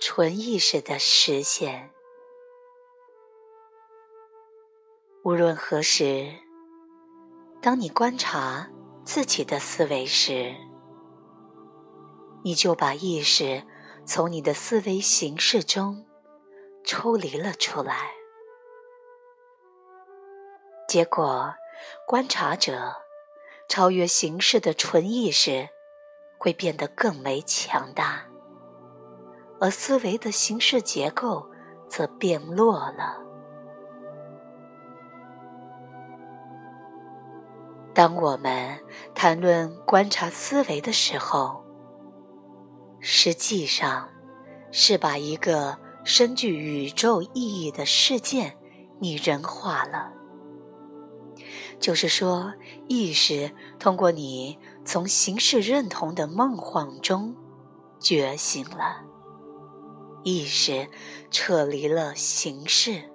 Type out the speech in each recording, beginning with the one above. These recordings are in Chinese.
纯意识的实现。无论何时，当你观察自己的思维时，你就把意识从你的思维形式中抽离了出来。结果，观察者超越形式的纯意识会变得更为强大，而思维的形式结构则变弱了。当我们谈论观察思维的时候，实际上是把一个深具宇宙意义的事件拟人化了。就是说，意识通过你从形式认同的梦幻中觉醒了，意识撤离了形式。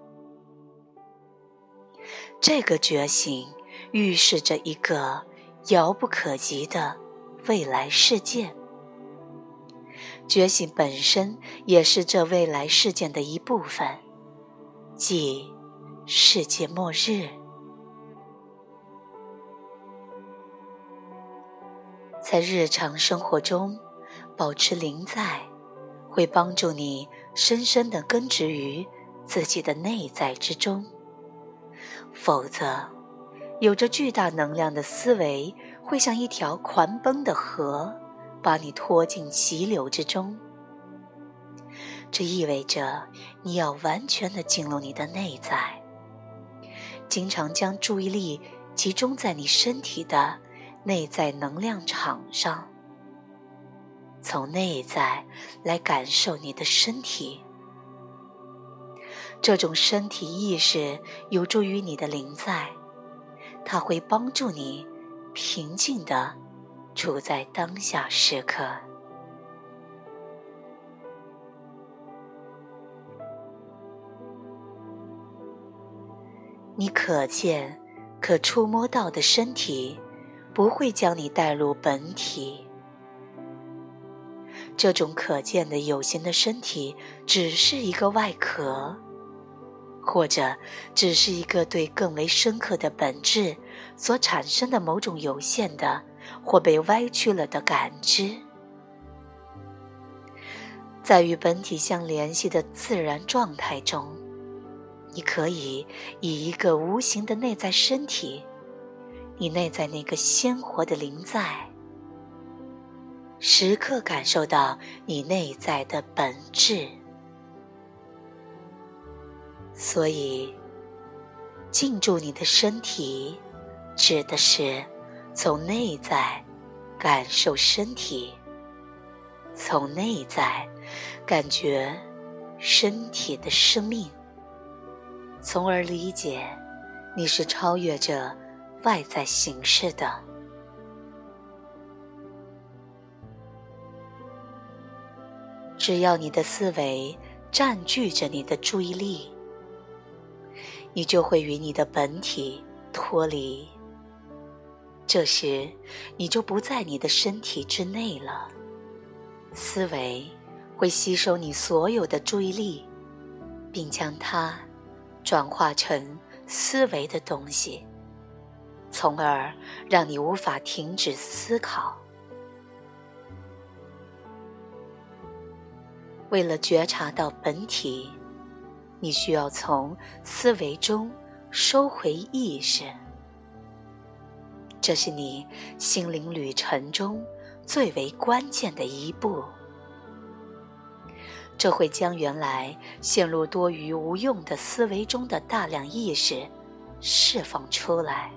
这个觉醒预示着一个遥不可及的未来事件。觉醒本身也是这未来事件的一部分，即世界末日。在日常生活中保持临在，会帮助你深深地根植于自己的内在之中。否则，有着巨大能量的思维会像一条狂奔的河，把你拖进急流之中。这意味着你要完全的进入你的内在，经常将注意力集中在你身体的。内在能量场上，从内在来感受你的身体。这种身体意识有助于你的灵在，它会帮助你平静的处在当下时刻。你可见、可触摸到的身体。不会将你带入本体。这种可见的有形的身体，只是一个外壳，或者只是一个对更为深刻的本质所产生的某种有限的或被歪曲了的感知。在与本体相联系的自然状态中，你可以以一个无形的内在身体。你内在那个鲜活的灵在，时刻感受到你内在的本质。所以，进驻你的身体，指的是从内在感受身体，从内在感觉身体的生命，从而理解你是超越着。外在形式的，只要你的思维占据着你的注意力，你就会与你的本体脱离。这时，你就不在你的身体之内了。思维会吸收你所有的注意力，并将它转化成思维的东西。从而让你无法停止思考。为了觉察到本体，你需要从思维中收回意识。这是你心灵旅程中最为关键的一步。这会将原来陷入多余无用的思维中的大量意识释放出来。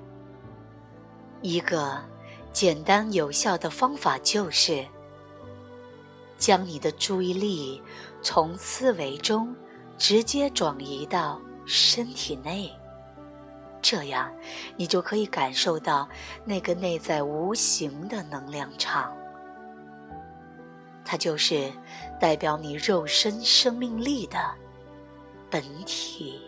一个简单有效的方法就是，将你的注意力从思维中直接转移到身体内，这样你就可以感受到那个内在无形的能量场，它就是代表你肉身生命力的本体。